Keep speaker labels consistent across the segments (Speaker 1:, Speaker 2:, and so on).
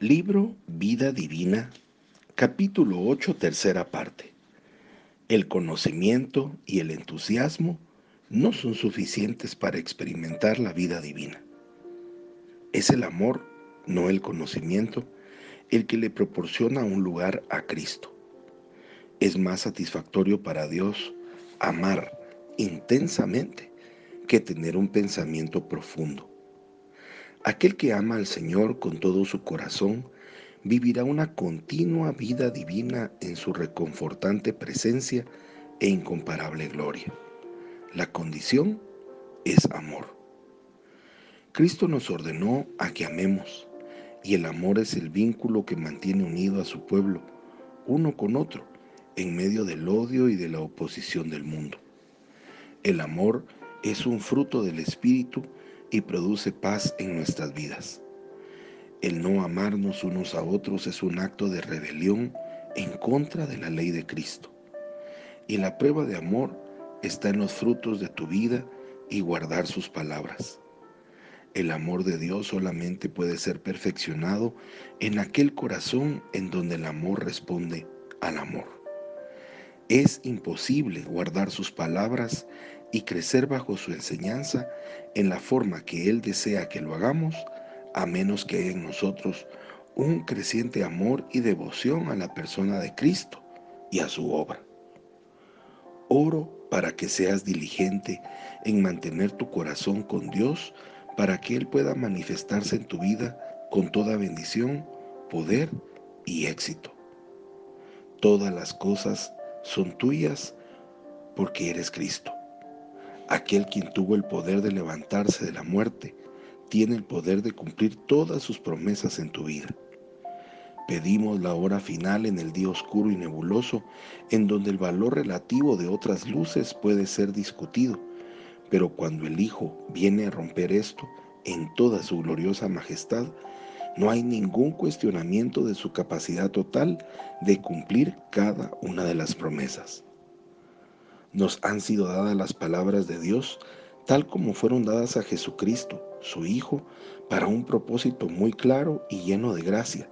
Speaker 1: Libro Vida Divina, capítulo 8, tercera parte. El conocimiento y el entusiasmo no son suficientes para experimentar la vida divina. Es el amor, no el conocimiento, el que le proporciona un lugar a Cristo. Es más satisfactorio para Dios amar intensamente que tener un pensamiento profundo. Aquel que ama al Señor con todo su corazón vivirá una continua vida divina en su reconfortante presencia e incomparable gloria. La condición es amor. Cristo nos ordenó a que amemos, y el amor es el vínculo que mantiene unido a su pueblo, uno con otro, en medio del odio y de la oposición del mundo. El amor es un fruto del Espíritu y produce paz en nuestras vidas. El no amarnos unos a otros es un acto de rebelión en contra de la ley de Cristo. Y la prueba de amor está en los frutos de tu vida y guardar sus palabras. El amor de Dios solamente puede ser perfeccionado en aquel corazón en donde el amor responde al amor. Es imposible guardar sus palabras y crecer bajo su enseñanza en la forma que Él desea que lo hagamos, a menos que haya en nosotros un creciente amor y devoción a la persona de Cristo y a su obra. Oro para que seas diligente en mantener tu corazón con Dios para que Él pueda manifestarse en tu vida con toda bendición, poder y éxito. Todas las cosas son tuyas porque eres Cristo. Aquel quien tuvo el poder de levantarse de la muerte, tiene el poder de cumplir todas sus promesas en tu vida. Pedimos la hora final en el día oscuro y nebuloso, en donde el valor relativo de otras luces puede ser discutido, pero cuando el Hijo viene a romper esto en toda su gloriosa majestad, no hay ningún cuestionamiento de su capacidad total de cumplir cada una de las promesas nos han sido dadas las palabras de Dios tal como fueron dadas a Jesucristo, su Hijo, para un propósito muy claro y lleno de gracia,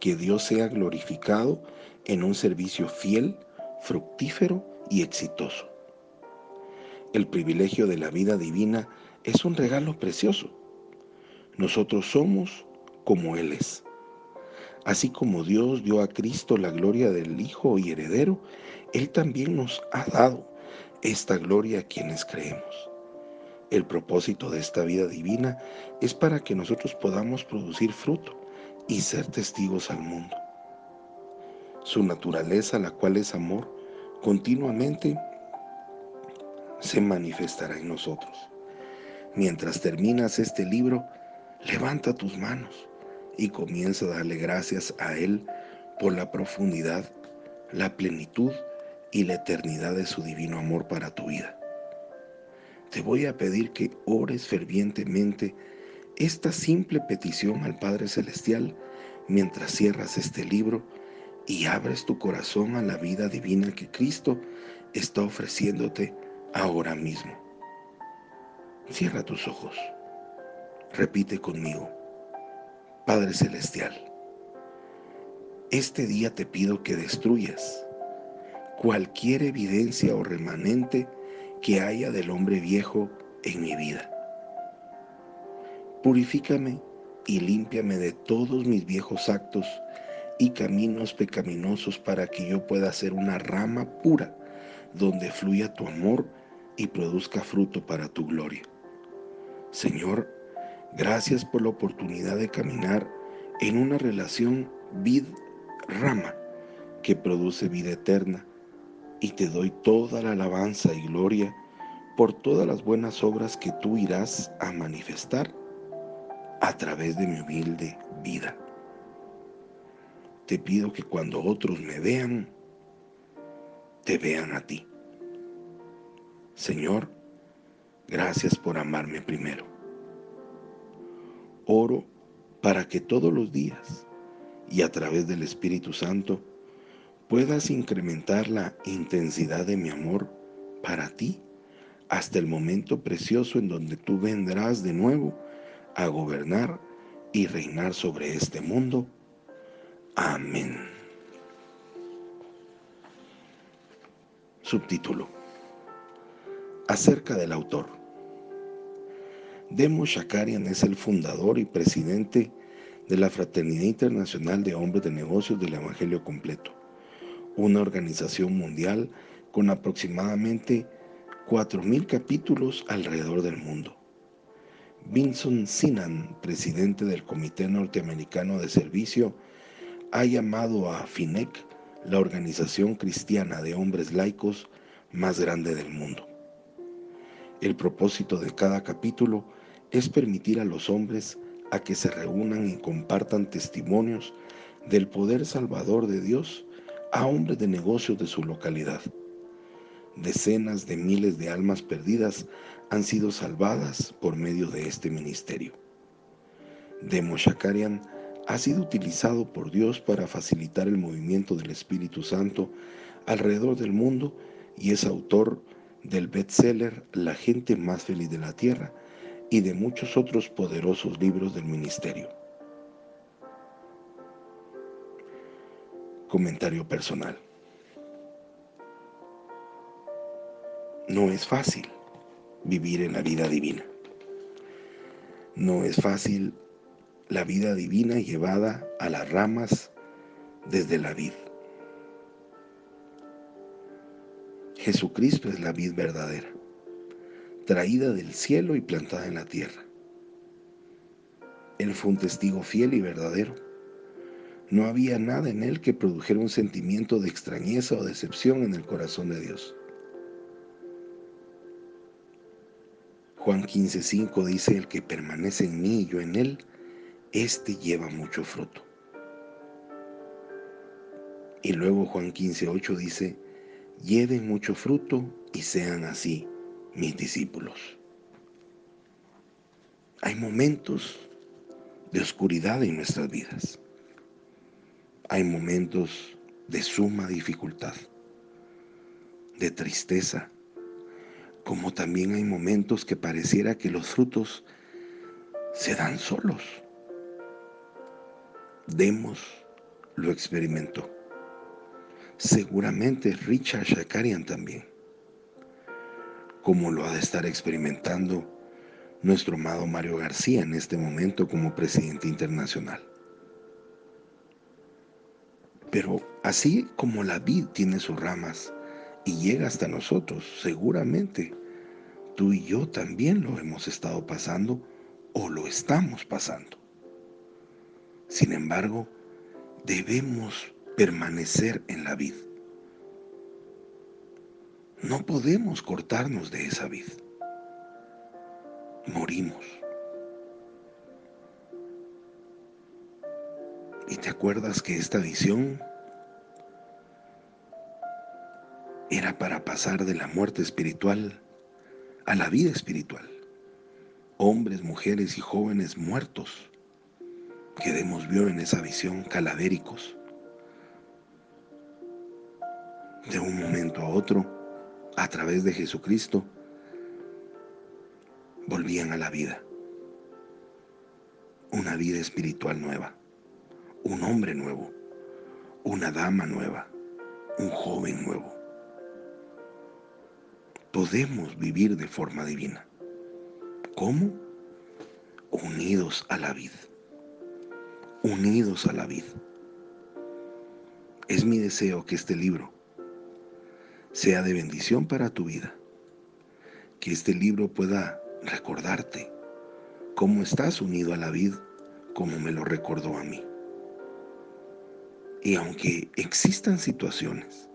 Speaker 1: que Dios sea glorificado en un servicio fiel, fructífero y exitoso. El privilegio de la vida divina es un regalo precioso. Nosotros somos como Él es. Así como Dios dio a Cristo la gloria del Hijo y heredero, Él también nos ha dado esta gloria a quienes creemos. El propósito de esta vida divina es para que nosotros podamos producir fruto y ser testigos al mundo. Su naturaleza, la cual es amor, continuamente se manifestará en nosotros. Mientras terminas este libro, levanta tus manos y comienza a darle gracias a Él por la profundidad, la plenitud y la eternidad de su divino amor para tu vida. Te voy a pedir que ores fervientemente esta simple petición al Padre Celestial mientras cierras este libro y abres tu corazón a la vida divina que Cristo está ofreciéndote ahora mismo. Cierra tus ojos. Repite conmigo. Padre Celestial, este día te pido que destruyas cualquier evidencia o remanente que haya del hombre viejo en mi vida. Purifícame y límpiame de todos mis viejos actos y caminos pecaminosos para que yo pueda ser una rama pura donde fluya tu amor y produzca fruto para tu gloria. Señor, Gracias por la oportunidad de caminar en una relación vid-rama que produce vida eterna y te doy toda la alabanza y gloria por todas las buenas obras que tú irás a manifestar a través de mi humilde vida. Te pido que cuando otros me vean, te vean a ti. Señor, gracias por amarme primero. Oro para que todos los días y a través del Espíritu Santo puedas incrementar la intensidad de mi amor para ti hasta el momento precioso en donde tú vendrás de nuevo a gobernar y reinar sobre este mundo. Amén. Subtítulo. Acerca del autor. Demo Shakarian es el fundador y presidente de la Fraternidad Internacional de Hombres de Negocios del Evangelio Completo, una organización mundial con aproximadamente 4.000 capítulos alrededor del mundo. Vinson Sinan, presidente del Comité Norteamericano de Servicio, ha llamado a FINEC la organización cristiana de hombres laicos más grande del mundo. El propósito de cada capítulo es permitir a los hombres a que se reúnan y compartan testimonios del poder salvador de Dios a hombres de negocios de su localidad. Decenas de miles de almas perdidas han sido salvadas por medio de este ministerio. Demo Shakarian ha sido utilizado por Dios para facilitar el movimiento del Espíritu Santo alrededor del mundo y es autor del bestseller La gente más feliz de la tierra y de muchos otros poderosos libros del ministerio. Comentario personal. No es fácil vivir en la vida divina. No es fácil la vida divina llevada a las ramas desde la vid. Jesucristo es la vid verdadera, traída del cielo y plantada en la tierra. Él fue un testigo fiel y verdadero. No había nada en él que produjera un sentimiento de extrañeza o decepción en el corazón de Dios. Juan 15:5 dice, el que permanece en mí y yo en él, éste lleva mucho fruto. Y luego Juan 15:8 dice, lleven mucho fruto y sean así mis discípulos. Hay momentos de oscuridad en nuestras vidas. Hay momentos de suma dificultad, de tristeza, como también hay momentos que pareciera que los frutos se dan solos. Demos lo experimentó. Seguramente Richard Shakarian también, como lo ha de estar experimentando nuestro amado Mario García en este momento como presidente internacional. Pero así como la vid tiene sus ramas y llega hasta nosotros, seguramente tú y yo también lo hemos estado pasando o lo estamos pasando. Sin embargo, debemos permanecer en la vid. No podemos cortarnos de esa vid. Morimos. ¿Y te acuerdas que esta visión era para pasar de la muerte espiritual a la vida espiritual. Hombres, mujeres y jóvenes muertos que Demos vio en esa visión calavéricos. De un momento a otro, a través de Jesucristo, volvían a la vida. Una vida espiritual nueva, un hombre nuevo, una dama nueva, un joven nuevo podemos vivir de forma divina. ¿Cómo? Unidos a la vida. Unidos a la vida. Es mi deseo que este libro sea de bendición para tu vida. Que este libro pueda recordarte cómo estás unido a la vida, como me lo recordó a mí. Y aunque existan situaciones,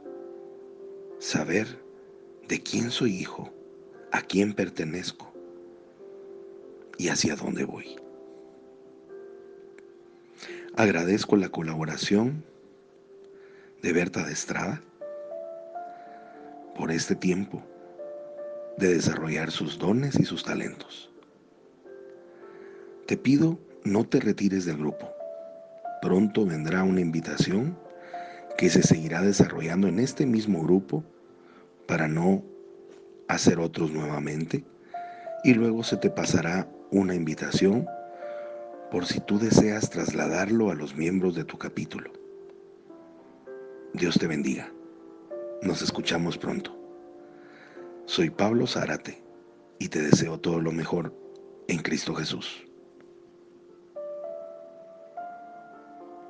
Speaker 1: saber de quién soy hijo, a quién pertenezco y hacia dónde voy. Agradezco la colaboración de Berta de Estrada por este tiempo de desarrollar sus dones y sus talentos. Te pido no te retires del grupo. Pronto vendrá una invitación que se seguirá desarrollando en este mismo grupo para no hacer otros nuevamente y luego se te pasará una invitación por si tú deseas trasladarlo a los miembros de tu capítulo. Dios te bendiga. Nos escuchamos pronto. Soy Pablo Zárate y te deseo todo lo mejor en Cristo Jesús.